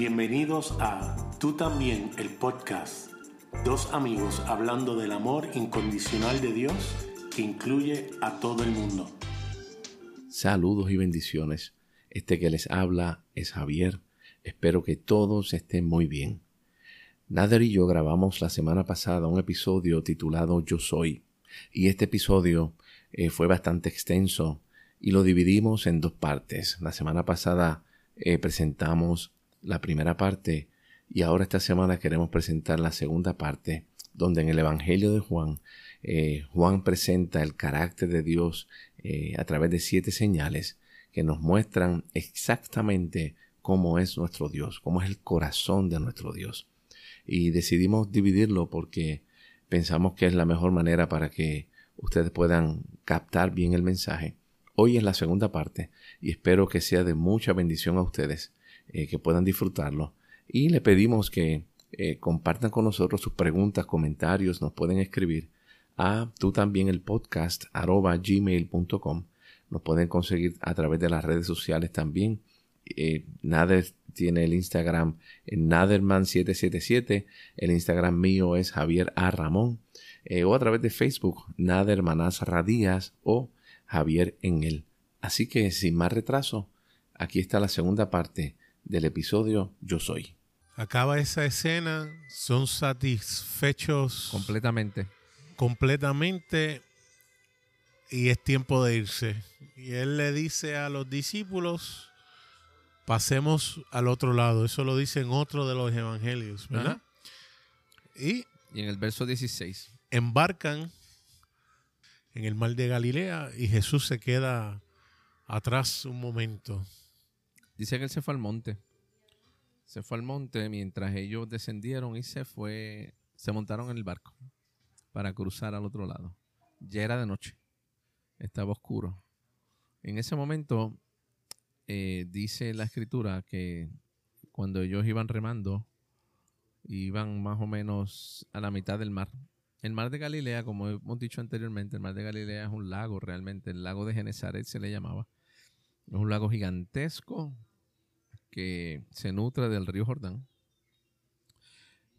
Bienvenidos a Tú también, el podcast. Dos amigos hablando del amor incondicional de Dios que incluye a todo el mundo. Saludos y bendiciones. Este que les habla es Javier. Espero que todos estén muy bien. Nader y yo grabamos la semana pasada un episodio titulado Yo Soy. Y este episodio eh, fue bastante extenso y lo dividimos en dos partes. La semana pasada eh, presentamos la primera parte y ahora esta semana queremos presentar la segunda parte donde en el Evangelio de Juan eh, Juan presenta el carácter de Dios eh, a través de siete señales que nos muestran exactamente cómo es nuestro Dios, cómo es el corazón de nuestro Dios. Y decidimos dividirlo porque pensamos que es la mejor manera para que ustedes puedan captar bien el mensaje Hoy es la segunda parte y espero que sea de mucha bendición a ustedes, eh, que puedan disfrutarlo. Y le pedimos que eh, compartan con nosotros sus preguntas, comentarios, nos pueden escribir a tú también el podcast arroba gmail.com. Nos pueden conseguir a través de las redes sociales también. Eh, Nader tiene el Instagram en Naderman777. El Instagram mío es Javier A. Ramón. o a través de Facebook, Nader Radías o Javier en él. Así que sin más retraso, aquí está la segunda parte del episodio Yo Soy. Acaba esa escena, son satisfechos completamente. Completamente y es tiempo de irse. Y él le dice a los discípulos, pasemos al otro lado. Eso lo dice en otro de los evangelios, ¿verdad? Y, y en el verso 16. Embarcan en el mar de Galilea y Jesús se queda atrás un momento. Dice que él se fue al monte. Se fue al monte mientras ellos descendieron y se fue, se montaron en el barco para cruzar al otro lado. Ya era de noche, estaba oscuro. En ese momento eh, dice la escritura que cuando ellos iban remando, iban más o menos a la mitad del mar. El mar de Galilea, como hemos dicho anteriormente, el mar de Galilea es un lago realmente, el lago de Genezaret se le llamaba. Es un lago gigantesco que se nutre del río Jordán.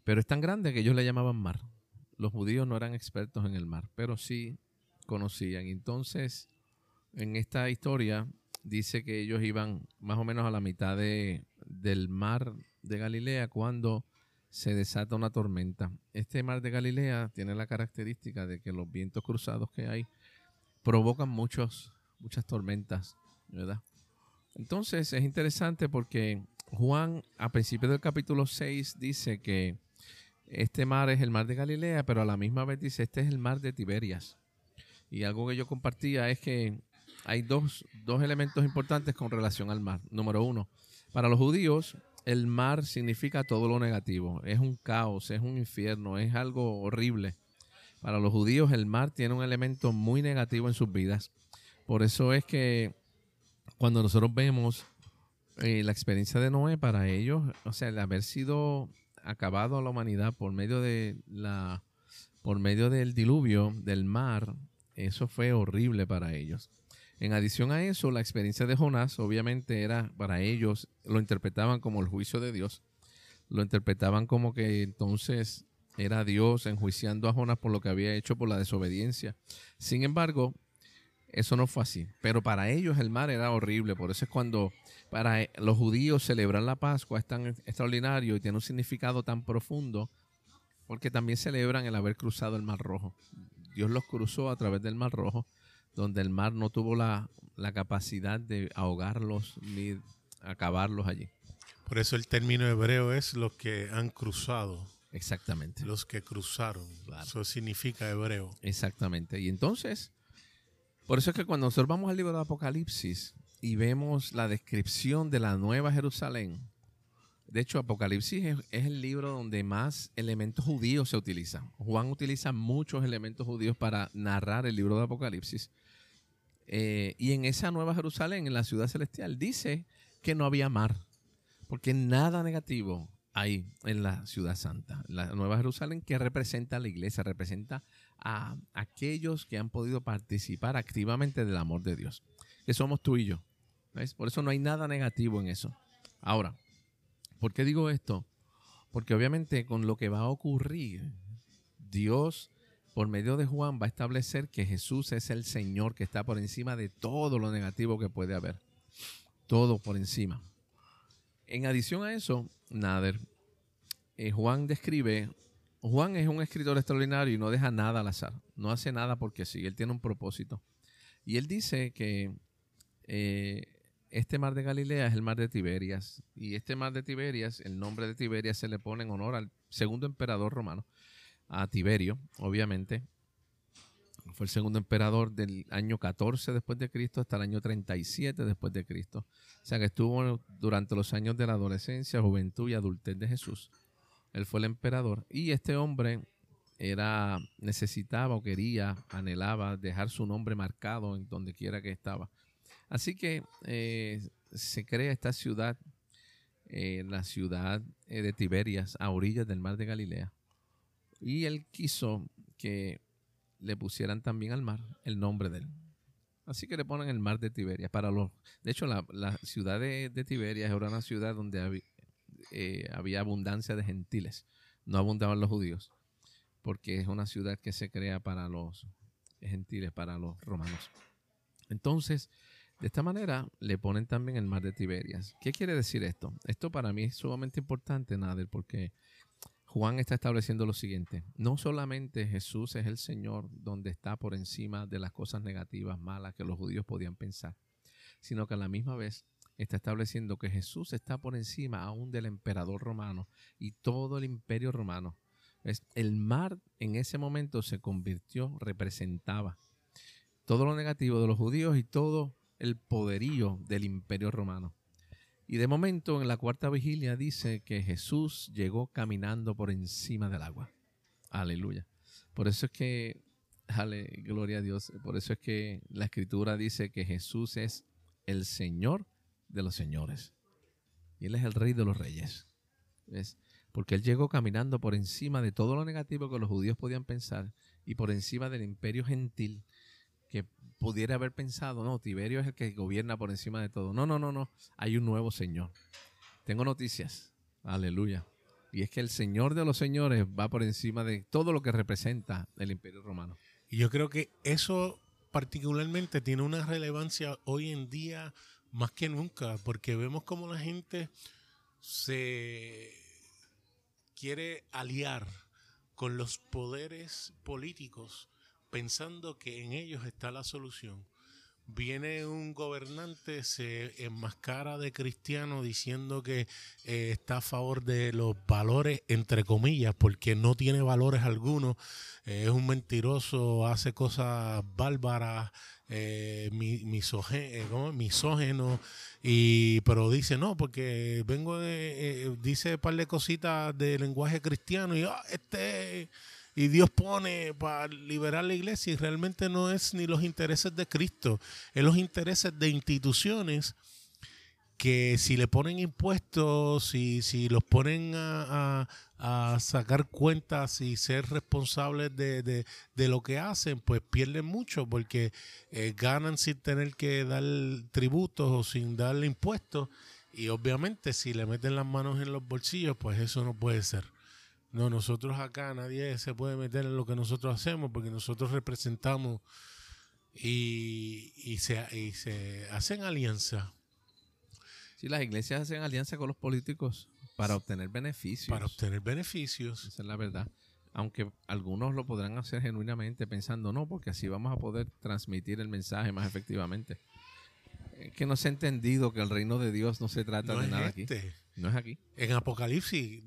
Pero es tan grande que ellos le llamaban mar. Los judíos no eran expertos en el mar, pero sí conocían. Entonces, en esta historia dice que ellos iban más o menos a la mitad de, del mar de Galilea cuando se desata una tormenta. Este mar de Galilea tiene la característica de que los vientos cruzados que hay provocan muchos, muchas tormentas, ¿verdad? Entonces es interesante porque Juan a principios del capítulo 6 dice que este mar es el mar de Galilea, pero a la misma vez dice este es el mar de Tiberias. Y algo que yo compartía es que hay dos, dos elementos importantes con relación al mar. Número uno, para los judíos el mar significa todo lo negativo. Es un caos, es un infierno, es algo horrible. Para los judíos el mar tiene un elemento muy negativo en sus vidas. Por eso es que cuando nosotros vemos eh, la experiencia de Noé para ellos, o sea, el haber sido acabado a la humanidad por medio de la por medio del diluvio del mar, eso fue horrible para ellos. En adición a eso, la experiencia de Jonás obviamente era para ellos, lo interpretaban como el juicio de Dios. Lo interpretaban como que entonces era Dios enjuiciando a Jonás por lo que había hecho por la desobediencia. Sin embargo, eso no fue así. Pero para ellos el mar era horrible. Por eso es cuando para los judíos celebrar la Pascua es tan extraordinario y tiene un significado tan profundo porque también celebran el haber cruzado el Mar Rojo. Dios los cruzó a través del Mar Rojo donde el mar no tuvo la, capacidad de ahogarlos ni acabarlos allí. Por eso el término hebreo es los que han cruzado. Exactamente. Los que cruzaron. Eso significa hebreo. Exactamente. Y entonces, por eso es que cuando nosotros vamos al libro de Apocalipsis y vemos la descripción de la nueva Jerusalén, de hecho, Apocalipsis es, el libro donde más elementos judíos se utilizan. Juan utiliza muchos elementos judíos para narrar el libro de Apocalipsis. Eh, y en esa Nueva Jerusalén, en la ciudad celestial, dice que no había mar, porque nada negativo hay en la ciudad santa. La Nueva Jerusalén que representa a la iglesia, representa a aquellos que han podido participar activamente del amor de Dios, que somos tú y yo. Por eso no hay nada negativo en eso. Ahora, ¿Por qué digo esto? Porque obviamente con lo que va a ocurrir, Dios por medio de Juan va a establecer que Jesús es el Señor que está por encima de todo lo negativo que puede haber. Todo por encima. En adición a eso, Nader, eh, Juan describe, Juan es un escritor extraordinario y no deja nada al azar, no hace nada porque sí, él tiene un propósito. Y él dice que eh, este mar de Galilea es el mar de Tiberias. Y este mar de Tiberias, el nombre de Tiberias se le pone en honor al segundo emperador romano, a Tiberio, obviamente. Fue el segundo emperador del año 14 después de Cristo hasta el año 37 después de Cristo. O sea que estuvo durante los años de la adolescencia, juventud y adultez de Jesús. Él fue el emperador. Y este hombre era, necesitaba o quería, anhelaba dejar su nombre marcado en donde quiera que estaba. Así que eh, se crea esta ciudad, eh, la ciudad eh, de Tiberias, a orillas del mar de Galilea. Y él quiso que le pusieran también al mar el nombre de él. Así que le ponen el mar de Tiberias. Para los, de hecho, la, ciudad de, Tiberias era una ciudad donde había abundancia de gentiles. No abundaban los judíos porque es una ciudad que se crea para los gentiles, para los romanos. Entonces, de esta manera le ponen también el mar de Tiberias. ¿Qué quiere decir esto? Esto para mí es sumamente importante, Nader, porque Juan está estableciendo lo siguiente. No solamente Jesús es el Señor donde está por encima de las cosas negativas, malas que los judíos podían pensar, sino que a la misma vez está estableciendo que Jesús está por encima aún del emperador romano y todo el imperio romano el mar en ese momento se convirtió, representaba todo lo negativo de los judíos y todo el poderío del imperio romano. Y de momento en la cuarta vigilia dice que Jesús llegó caminando por encima del agua. Aleluya. Por eso es que, ale, gloria a Dios, por eso es que la escritura dice que Jesús es el Señor de los señores. Y Él es el Rey de los reyes. ¿Ves? porque él llegó caminando por encima de todo lo negativo que los judíos podían pensar y por encima del imperio gentil que pudiera haber pensado, no, Tiberio es el que gobierna por encima de todo. No, no, no, no, hay un nuevo Señor. Tengo noticias, aleluya. Y es que el Señor de los señores va por encima de todo lo que representa el imperio romano. Y yo creo que eso particularmente tiene una relevancia hoy en día más que nunca, porque vemos como la gente se quiere aliar con los poderes políticos pensando que en ellos está la solución. Viene un gobernante, se enmascara de cristiano diciendo que eh, está a favor de los valores, entre comillas, porque no tiene valores algunos, eh, es un mentiroso, hace cosas bárbaras, eh, eh misógeno, y, pero dice no, porque vengo, de, eh, dice un par de cositas de lenguaje cristiano y ah, este y Dios pone para liberar la iglesia y realmente no es ni los intereses de Cristo, es los intereses de instituciones que si le ponen impuestos, si, si los ponen a, sacar cuentas y ser responsables de, lo que hacen, pues pierden mucho porque eh, ganan sin tener que dar tributos o sin darle impuestos. Y obviamente si le meten las manos en los bolsillos, pues eso no puede ser. No, nosotros acá nadie se puede meter en lo que nosotros hacemos porque nosotros representamos y, y, se, y se hacen alianzas Sí, las iglesias hacen alianza con los políticos para obtener beneficios. Para obtener beneficios. Esa es la verdad. Aunque algunos lo podrán hacer genuinamente pensando, no, porque así vamos a poder transmitir el mensaje más efectivamente. Es que no se ha entendido que el reino de Dios no se trata de nada aquí. Este. No es aquí. En Apocalipsis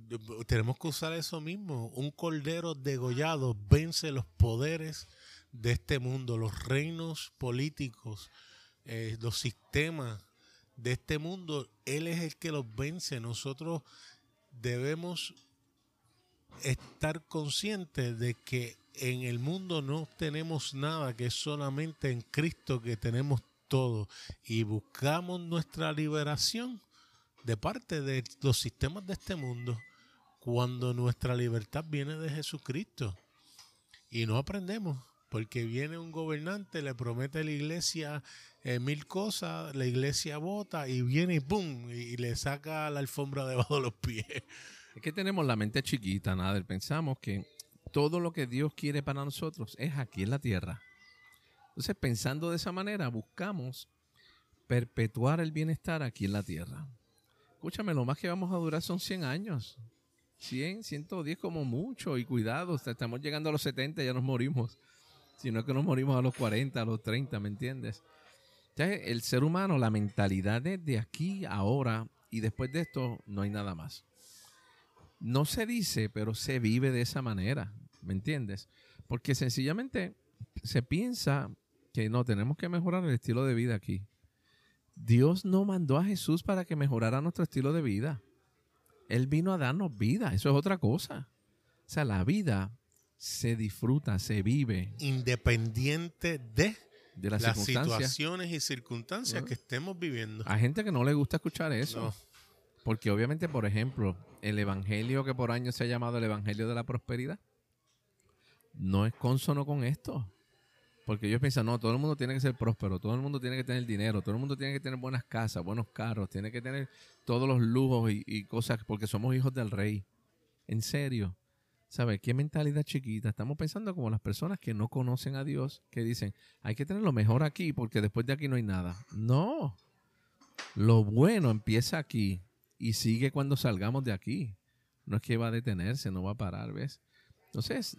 tenemos que usar eso mismo. Un cordero degollado vence los poderes de este mundo, los reinos políticos, eh, los sistemas de este mundo, Él es el que los vence. Nosotros debemos estar conscientes de que en el mundo no tenemos nada, que es solamente en Cristo que tenemos todo. Y buscamos nuestra liberación de parte de los sistemas de este mundo cuando nuestra libertad viene de Jesucristo. Y no aprendemos porque viene un gobernante, le promete a la iglesia eh, mil cosas, la iglesia vota y viene y ¡pum! y le saca la alfombra debajo de los pies. Es que tenemos la mente chiquita, nada. Pensamos que todo lo que Dios quiere para nosotros es aquí en la tierra. Entonces, pensando de esa manera, buscamos perpetuar el bienestar aquí en la tierra. Escúchame, lo más que vamos a durar son 100 años. 100, 110 como mucho. Y cuidado, estamos llegando a los 70 y ya nos morimos. Si no es que nos morimos a los 40, a los 30, ¿me entiendes? El ser humano, la mentalidad de aquí, ahora y después de esto, no hay nada más. No se dice, pero se vive de esa manera, ¿me entiendes? Porque sencillamente se piensa que no, tenemos que mejorar el estilo de vida aquí. Dios no mandó a Jesús para que mejorara nuestro estilo de vida. Él vino a darnos vida, eso es otra cosa. O sea, la vida se disfruta, se vive. Independiente de, las, situaciones y circunstancias que estemos viviendo. Hay gente que no le gusta escuchar eso. Porque obviamente, por ejemplo, el evangelio que por años se ha llamado el evangelio de la prosperidad, no es consono con esto. Porque ellos piensan, no, todo el mundo tiene que ser próspero, todo el mundo tiene que tener dinero, todo el mundo tiene que tener buenas casas, buenos carros, tiene que tener todos los lujos y, cosas, porque somos hijos del rey. En serio. ¿Sabes? ¿Qué mentalidad chiquita? Estamos pensando como las personas que no conocen a Dios, que dicen, hay que tener lo mejor aquí porque después de aquí no hay nada. No. Lo bueno empieza aquí y sigue cuando salgamos de aquí. No es que va a detenerse, no va a parar, ¿ves? Entonces,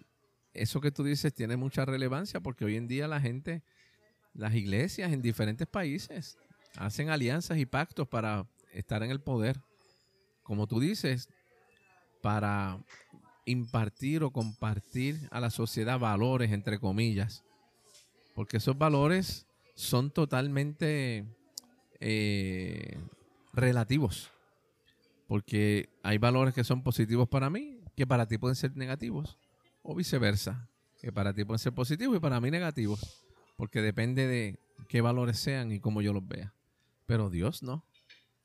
eso que tú dices tiene mucha relevancia porque hoy en día la gente, las iglesias en diferentes países hacen alianzas y pactos para estar en el poder. Como tú dices, para impartir o compartir a la sociedad valores, entre comillas. Porque esos valores son totalmente eh, relativos. Porque hay valores que son positivos para mí que para ti pueden ser negativos o viceversa, que para ti pueden ser positivos y para mí negativos, porque depende de qué valores sean y cómo yo los vea. Pero Dios no.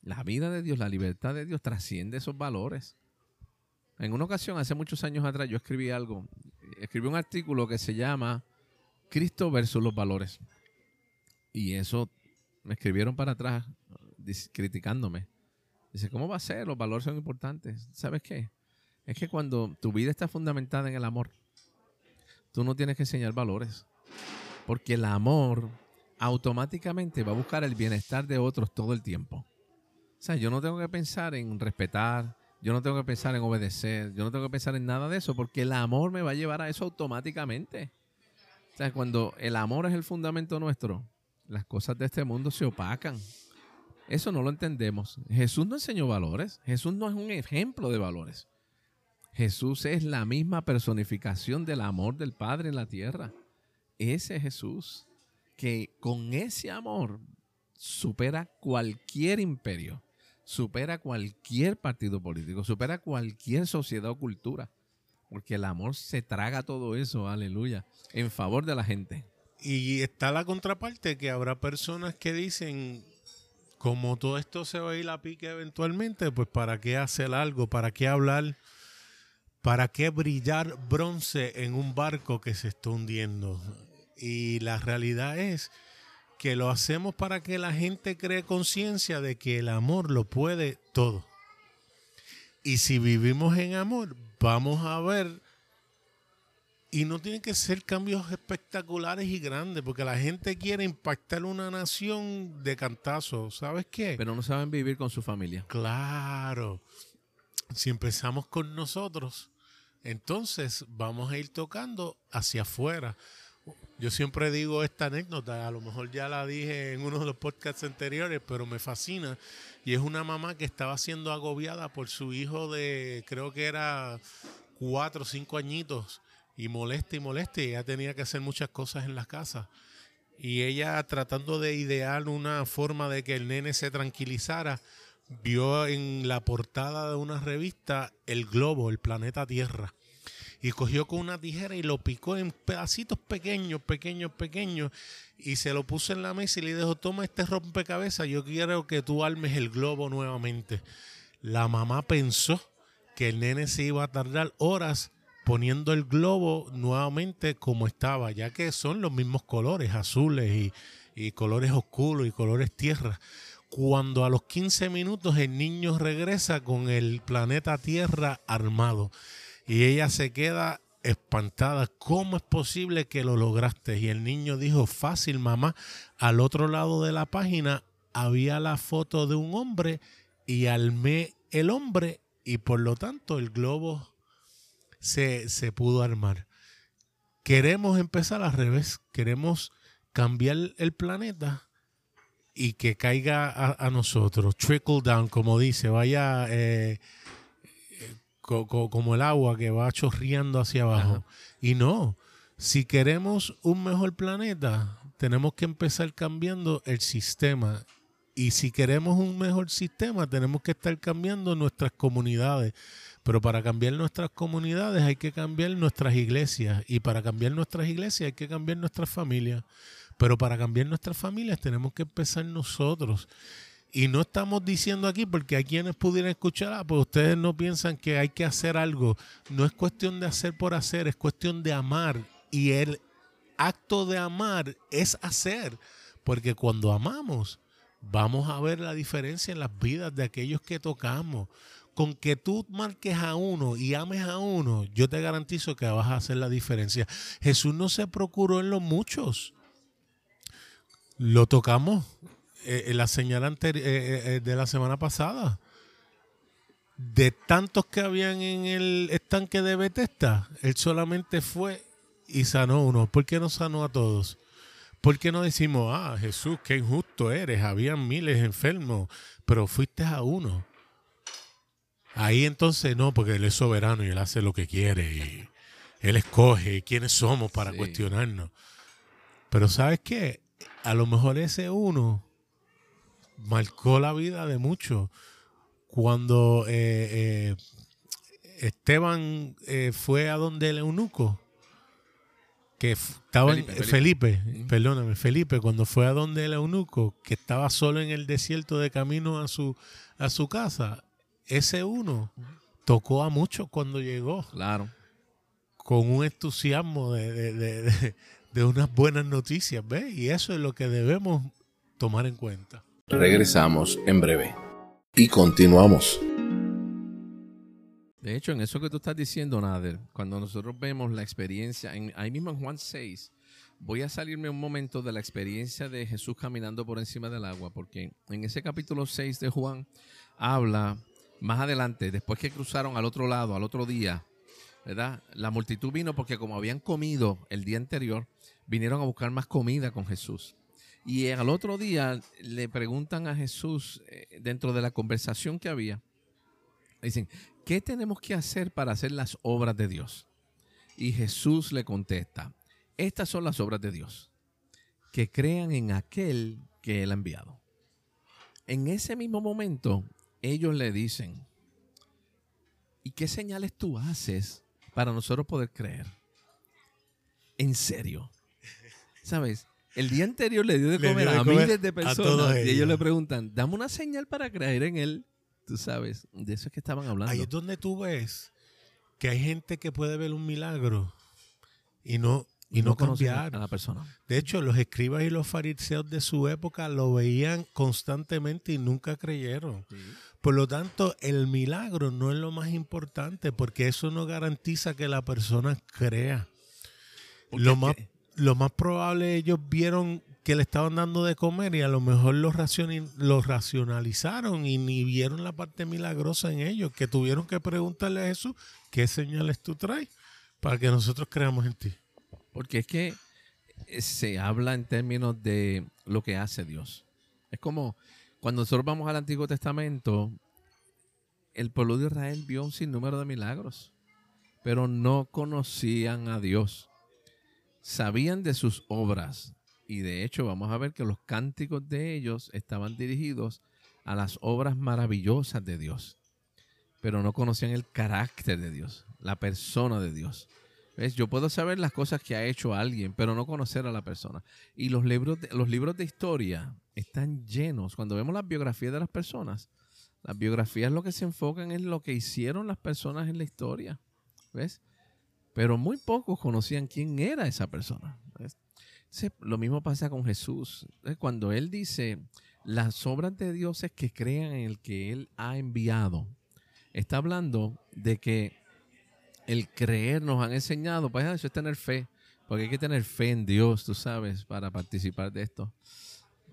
La vida de Dios, la libertad de Dios trasciende esos valores. En una ocasión, hace muchos años atrás, yo escribí algo, escribí un artículo que se llama Cristo versus los valores. Y eso me escribieron para atrás criticándome. Dice, ¿cómo va a ser? Los valores son importantes. ¿Sabes qué? Es que cuando tu vida está fundamentada en el amor, tú no tienes que enseñar valores. Porque el amor automáticamente va a buscar el bienestar de otros todo el tiempo. O sea, yo no tengo que pensar en respetar, yo no tengo que pensar en obedecer, yo no tengo que pensar en nada de eso, porque el amor me va a llevar a eso automáticamente. O sea, cuando el amor es el fundamento nuestro, las cosas de este mundo se opacan. Eso no lo entendemos. Jesús no enseñó valores. Jesús no es un ejemplo de valores. Jesús es la misma personificación del amor del Padre en la tierra. Ese Jesús que con ese amor supera cualquier imperio, supera cualquier partido político, supera cualquier sociedad o cultura. Porque el amor se traga todo eso, aleluya, en favor de la gente. Y está la contraparte que habrá personas que dicen, como todo esto se va a ir a pique eventualmente, pues para qué hacer algo, para qué hablar ¿Para qué brillar bronce en un barco que se está hundiendo? Y la realidad es que lo hacemos para que la gente cree conciencia de que el amor lo puede todo. Y si vivimos en amor, vamos a ver, y no tienen que ser cambios espectaculares y grandes, porque la gente quiere impactar una nación de cantazo, ¿sabes qué? Pero no saben vivir con su familia. Claro. Si empezamos con nosotros, entonces vamos a ir tocando hacia afuera. Yo siempre digo esta anécdota, a lo mejor ya la dije en uno de los podcasts anteriores, pero me fascina. Y es una mamá que estaba siendo agobiada por su hijo de, creo que era cuatro o cinco añitos, y molesta y molesta, y ella tenía que hacer muchas cosas en la casa. Y ella tratando de idear una forma de que el nene se tranquilizara, vio en la portada de una revista el globo, el planeta Tierra. Y cogió con una tijera y lo picó en pedacitos pequeños, pequeños, pequeños. Y se lo puso en la mesa y le dijo, toma este rompecabezas, yo quiero que tú armes el globo nuevamente. La mamá pensó que el nene se iba a tardar horas poniendo el globo nuevamente como estaba, ya que son los mismos colores, azules y, y colores oscuros y colores tierra. Cuando a los 15 minutos el niño regresa con el planeta Tierra armado y ella se queda espantada. ¿Cómo es posible que lo lograste? Y el niño dijo, fácil, mamá. Al otro lado de la página había la foto de un hombre y almé el hombre y por lo tanto el globo se, se pudo armar. Queremos empezar al revés, queremos cambiar el planeta y que caiga a, nosotros, trickle down, como dice, vaya eh, como el agua que va chorreando hacia abajo. Y no, si queremos un mejor planeta, tenemos que empezar cambiando el sistema. Y si queremos un mejor sistema, tenemos que estar cambiando nuestras comunidades. Pero para cambiar nuestras comunidades hay que cambiar nuestras iglesias. Y para cambiar nuestras iglesias hay que cambiar nuestras familias. Pero para cambiar nuestras familias tenemos que empezar nosotros. Y no estamos diciendo aquí porque hay quienes pudieran escuchar, ah, pues ustedes no piensan que hay que hacer algo. No es cuestión de hacer por hacer, es cuestión de amar. Y el acto de amar es hacer. Porque cuando amamos, vamos a ver la diferencia en las vidas de aquellos que tocamos. Con que tú marques a uno y ames a uno, yo te garantizo que vas a hacer la diferencia. Jesús no se procuró en los muchos lo tocamos eh, en la señal eh, eh, de la semana pasada. De tantos que habían en el estanque de Bethesda, él solamente fue y sanó uno. ¿Por qué no sanó a todos? ¿Por qué no decimos, ah, Jesús, qué injusto eres? Habían miles enfermos, pero fuiste a uno. Ahí entonces no, porque Él es soberano y Él hace lo que quiere y Él escoge quiénes somos para cuestionarnos. Pero ¿sabes qué? a lo mejor ese uno marcó la vida de muchos. Cuando eh, eh, Esteban eh, fue a donde el eunuco, que estaba Felipe, Felipe, perdóname, Felipe, cuando fue a donde el eunuco, que estaba solo en el desierto de camino a su, a su casa, ese uno tocó a muchos cuando llegó. Claro. Con un entusiasmo de, de unas buenas noticias, ¿ves? Y eso es lo que debemos tomar en cuenta. Regresamos en breve y continuamos. De hecho, en eso que tú estás diciendo, Nader, cuando nosotros vemos la experiencia, en, ahí mismo en Juan 6, voy a salirme un momento de la experiencia de Jesús caminando por encima del agua, porque en ese capítulo 6 de Juan habla más adelante, después que cruzaron al otro lado, al otro día, ¿verdad? La multitud vino porque como habían comido el día anterior, vinieron a buscar más comida con Jesús. Y al otro día le preguntan a Jesús, eh, dentro de la conversación que había, dicen, ¿qué tenemos que hacer para hacer las obras de Dios? Y Jesús le contesta, estas son las obras de Dios, que crean en aquel que Él ha enviado. En ese mismo momento, ellos le dicen, ¿y qué señales tú haces para nosotros poder creer? En serio. ¿Sabes? El día anterior le dio de comer a miles de personas y ellos le preguntan, dame una señal para creer en él. Tú sabes, de eso es que estaban hablando. Ahí es donde tú ves que hay gente que puede ver un milagro y no, y no, cambiar a la persona. De hecho, los escribas y los fariseos de su época lo veían constantemente y nunca creyeron. Por lo tanto, el milagro no es lo más importante porque eso no garantiza que la persona crea. Lo más, lo más probable ellos vieron que le estaban dando de comer y a lo mejor lo, racionalizaron y ni vieron la parte milagrosa en ellos, que tuvieron que preguntarle a Jesús, ¿qué señales tú traes para que nosotros creamos en ti? Porque es que eh, se habla en términos de lo que hace Dios. Es como cuando nosotros vamos al Antiguo Testamento, el pueblo de Israel vio un sinnúmero de milagros, pero no conocían a Dios sabían de sus obras. Y de hecho vamos a ver que los cánticos de ellos estaban dirigidos a las obras maravillosas de Dios. Pero no conocían el carácter de Dios, la persona de Dios. ¿Ves? Yo puedo saber las cosas que ha hecho alguien, pero no conocer a la persona. Y los libros de, los libros de historia están llenos. Cuando vemos las biografías de las personas, las biografías lo que se enfocan en lo que hicieron las personas en la historia. ¿Ves? Pero muy pocos conocían quién era esa persona. lo mismo pasa con Jesús. Cuando Él dice, las obras de Dios es que crean en el que Él ha enviado, está hablando de que el creer nos han enseñado, pues eso es tener fe, porque hay que tener fe en Dios, tú sabes, para participar de esto.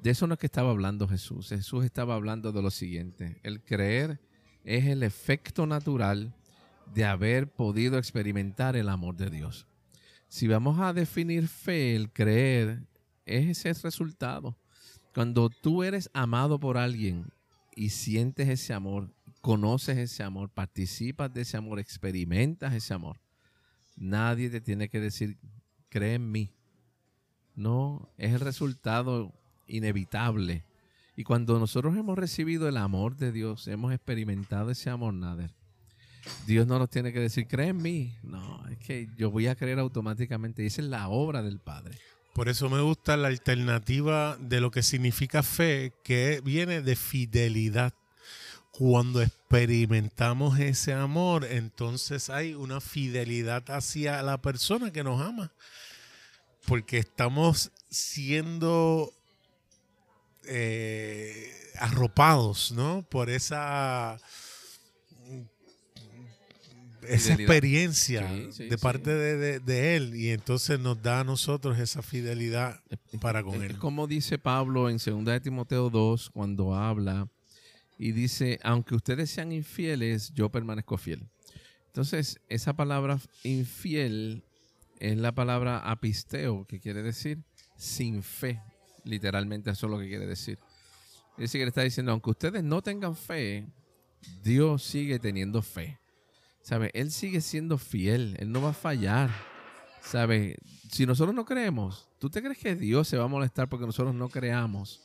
De eso no es que estaba hablando Jesús. Jesús estaba hablando de lo siguiente. El creer es el efecto natural de haber podido experimentar el amor de Dios. Si vamos a definir fe, el creer es ese resultado. Cuando tú eres amado por alguien y sientes ese amor, conoces ese amor, participas de ese amor, experimentas ese amor, nadie te tiene que decir, cree en mí. No, es el resultado inevitable. Y cuando nosotros hemos recibido el amor de Dios, hemos experimentado ese amor, Nader, Dios no nos tiene que decir, cree en mí. No, es que yo voy a creer automáticamente. Esa es la obra del Padre. Por eso me gusta la alternativa de lo que significa fe, que viene de fidelidad. Cuando experimentamos ese amor, entonces hay una fidelidad hacia la persona que nos ama. Porque estamos siendo eh, arropados, ¿no? Por esa esa experiencia de parte de, Él y entonces nos da a nosotros esa fidelidad para con Él. Como dice Pablo en 2 de Timoteo 2 cuando habla y dice, aunque ustedes sean infieles, yo permanezco fiel. Entonces, esa palabra infiel es la palabra apisteo, que quiere decir sin fe. Literalmente eso es lo que quiere decir. Es decir, que le está diciendo, aunque ustedes no tengan fe, Dios sigue teniendo fe. ¿Sabe? Él sigue siendo fiel, Él no va a fallar. ¿Sabe? Si nosotros no creemos, ¿tú te crees que Dios se va a molestar porque nosotros no creamos?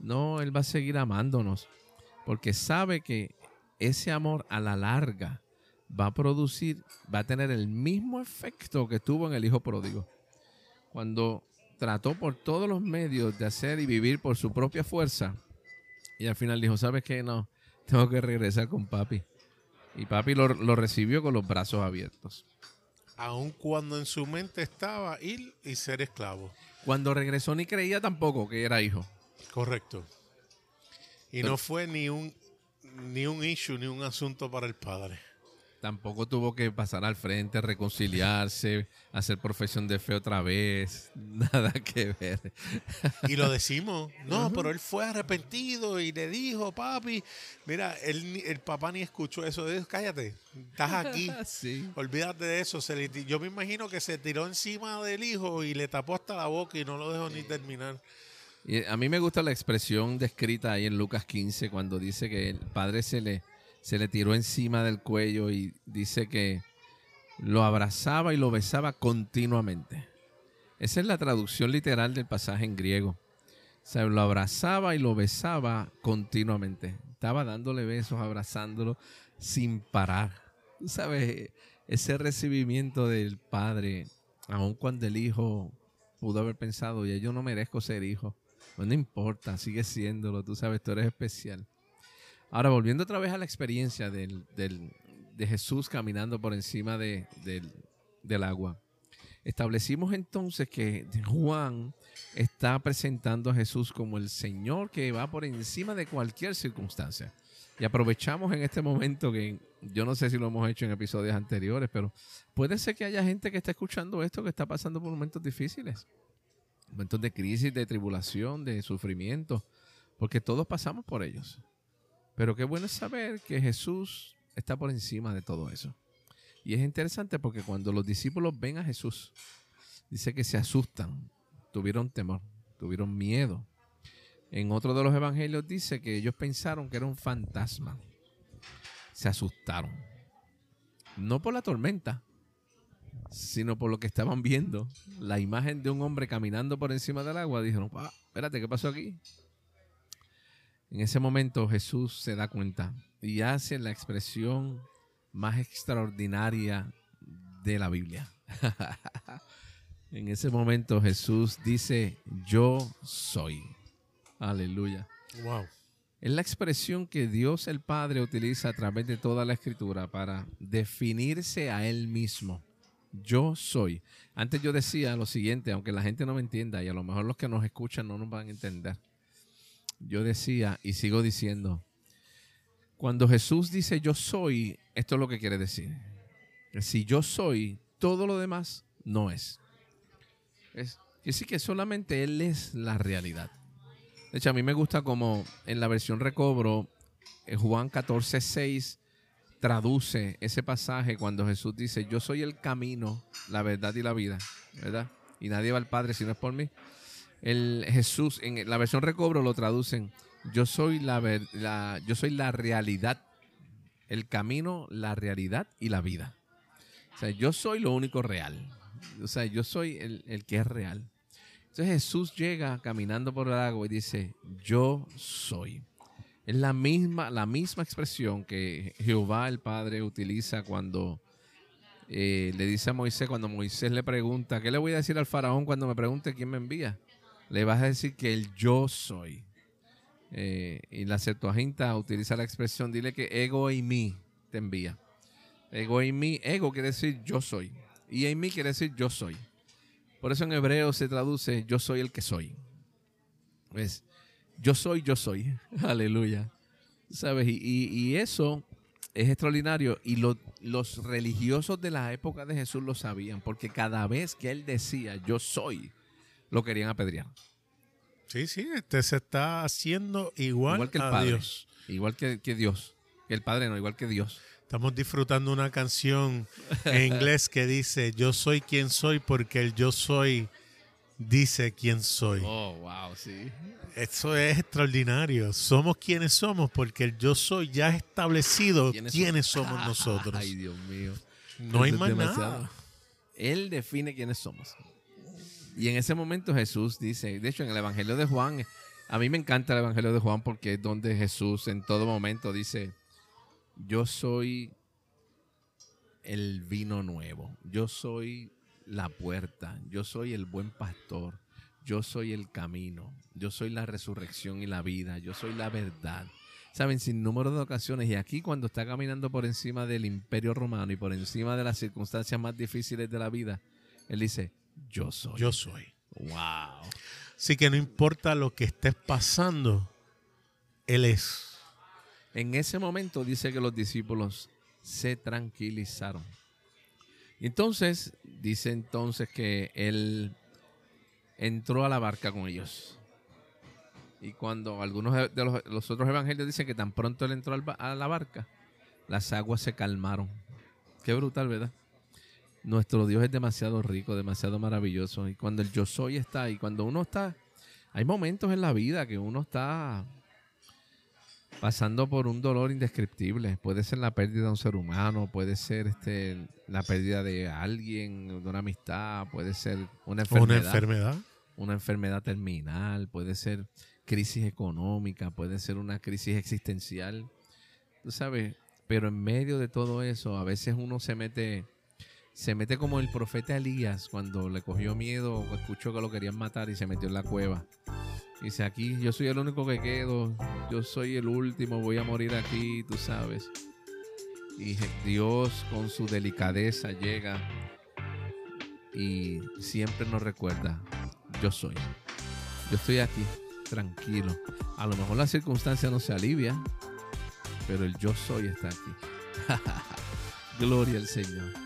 No, Él va a seguir amándonos, porque sabe que ese amor a la larga va a producir, va a tener el mismo efecto que tuvo en el Hijo Pródigo. Cuando trató por todos los medios de hacer y vivir por su propia fuerza, y al final dijo, ¿sabes qué? No, tengo que regresar con papi. Y papi lo, recibió con los brazos abiertos. Aun cuando en su mente estaba ir y ser esclavo. Cuando regresó ni creía tampoco que era hijo. Correcto. Y no fue ni un, ni un issue, ni un asunto para el padre. Tampoco tuvo que pasar al frente, reconciliarse, hacer profesión de fe otra vez. Nada que ver. Y lo decimos. No, pero él fue arrepentido y le dijo, papi, mira, él, el papá ni escuchó eso. Dijo, cállate, estás aquí. Olvídate de eso. yo me imagino que se tiró encima del hijo y le tapó hasta la boca y no lo dejó ni terminar. Y a mí me gusta la expresión descrita ahí en Lucas 15 cuando dice que el padre se le se le tiró encima del cuello y dice que lo abrazaba y lo besaba continuamente. Esa es la traducción literal del pasaje en griego. O sea, lo abrazaba y lo besaba continuamente. Estaba dándole besos, abrazándolo sin parar. Sabes, ese recibimiento del padre, aun cuando el hijo pudo haber pensado, ya yo no merezco ser hijo. No importa, sigue siéndolo, tú sabes, tú eres especial. Ahora, volviendo otra vez a la experiencia del, de Jesús caminando por encima de, del agua. Establecimos entonces que Juan está presentando a Jesús como el Señor que va por encima de cualquier circunstancia. Y aprovechamos en este momento que yo no sé si lo hemos hecho en episodios anteriores, pero puede ser que haya gente que está escuchando esto que está pasando por momentos difíciles, momentos de crisis, de tribulación, de sufrimiento, porque todos pasamos por ellos. Pero qué bueno saber que Jesús está por encima de todo eso. Y es interesante porque cuando los discípulos ven a Jesús, dice que se asustan, tuvieron temor, tuvieron miedo. En otro de los evangelios dice que ellos pensaron que era un fantasma. Se asustaron. No por la tormenta, sino por lo que estaban viendo. La imagen de un hombre caminando por encima del agua. Dijeron, ah, espérate, ¿qué pasó aquí? En ese momento Jesús se da cuenta y hace la expresión más extraordinaria de la Biblia. en ese momento Jesús dice, yo soy. Aleluya. Wow. Es la expresión que Dios el Padre utiliza a través de toda la escritura para definirse a Él mismo. Yo soy. Antes yo decía lo siguiente, aunque la gente no me entienda y a lo mejor los que nos escuchan no nos van a entender. Yo decía y sigo diciendo, cuando Jesús dice yo soy, esto es lo que quiere decir. Si yo soy, todo lo demás no es. Es decir que solamente Él es la realidad. De hecho, a mí me gusta como en la versión recobro, eh, Juan 14, 6 traduce ese pasaje cuando Jesús dice, yo soy el camino, la verdad y la vida, ¿verdad? Y nadie va al Padre si no es por mí. El Jesús, en la versión recobro lo traducen, yo soy la, yo soy la realidad, el camino, la realidad y la vida. O sea, yo soy lo único real. O sea, yo soy el, el que es real. Entonces Jesús llega caminando por el agua y dice, yo soy. Es la misma, la misma expresión que Jehová el Padre utiliza cuando eh, le dice a Moisés, cuando Moisés le pregunta, ¿qué le voy a decir al faraón cuando me pregunte quién me envía? Le vas a decir que el yo soy. Eh, y la Septuaginta utiliza la expresión, dile que ego y mí te envía. Ego y mí, ego quiere decir yo soy. Y en mí quiere decir yo soy. Por eso en hebreo se traduce yo soy el que soy. ¿Ves? Yo soy, yo soy. Aleluya. ¿Sabes? Y, eso es extraordinario. Y los religiosos de la época de Jesús lo sabían, porque cada vez que él decía yo soy, lo querían apedrear. Sí, sí, este se está haciendo igual, que el Padre, Dios. Igual que, que Dios. Que el Padre no, igual que Dios. Estamos disfrutando una canción en inglés que dice, yo soy quien soy porque el yo soy dice quién soy. Oh, wow, sí. Eso es extraordinario. Somos quienes somos porque el yo soy ya ha establecido quiénes, somos nosotros. Ay, Dios mío. No hay más nada. Él define quiénes somos. Y en ese momento Jesús dice, de hecho en el Evangelio de Juan, a mí me encanta el Evangelio de Juan porque es donde Jesús en todo momento dice, yo soy el vino nuevo, yo soy la puerta, yo soy el buen pastor, yo soy el camino, yo soy la resurrección y la vida, yo soy la verdad. Saben, sin número de ocasiones, y aquí cuando está caminando por encima del imperio romano y por encima de las circunstancias más difíciles de la vida, él dice, yo soy. Yo soy. Wow. Así que no importa lo que estés pasando, Él es. En ese momento dice que los discípulos se tranquilizaron. Entonces, dice entonces que él entró a la barca con ellos. Y cuando algunos de los, otros evangelios dicen que tan pronto él entró a la barca, las aguas se calmaron. Qué brutal, ¿verdad? Nuestro Dios es demasiado rico, demasiado maravilloso. Y cuando el yo soy está ahí, cuando uno está, hay momentos en la vida que uno está pasando por un dolor indescriptible. Puede ser la pérdida de un ser humano, puede ser este, la pérdida de alguien, de una amistad, puede ser una enfermedad. Una enfermedad. Una enfermedad terminal, puede ser crisis económica, puede ser una crisis existencial. Tú sabes, pero en medio de todo eso, a veces uno se mete, se mete como el profeta Elías cuando le cogió miedo, escuchó que lo querían matar y se metió en la cueva. Dice, aquí yo soy el único que quedo, yo soy el último, voy a morir aquí, tú sabes. Y Dios con su delicadeza llega y siempre nos recuerda, yo soy. Yo estoy aquí, tranquilo. A lo mejor la circunstancia no se alivia, pero el yo soy está aquí. Gloria al Señor.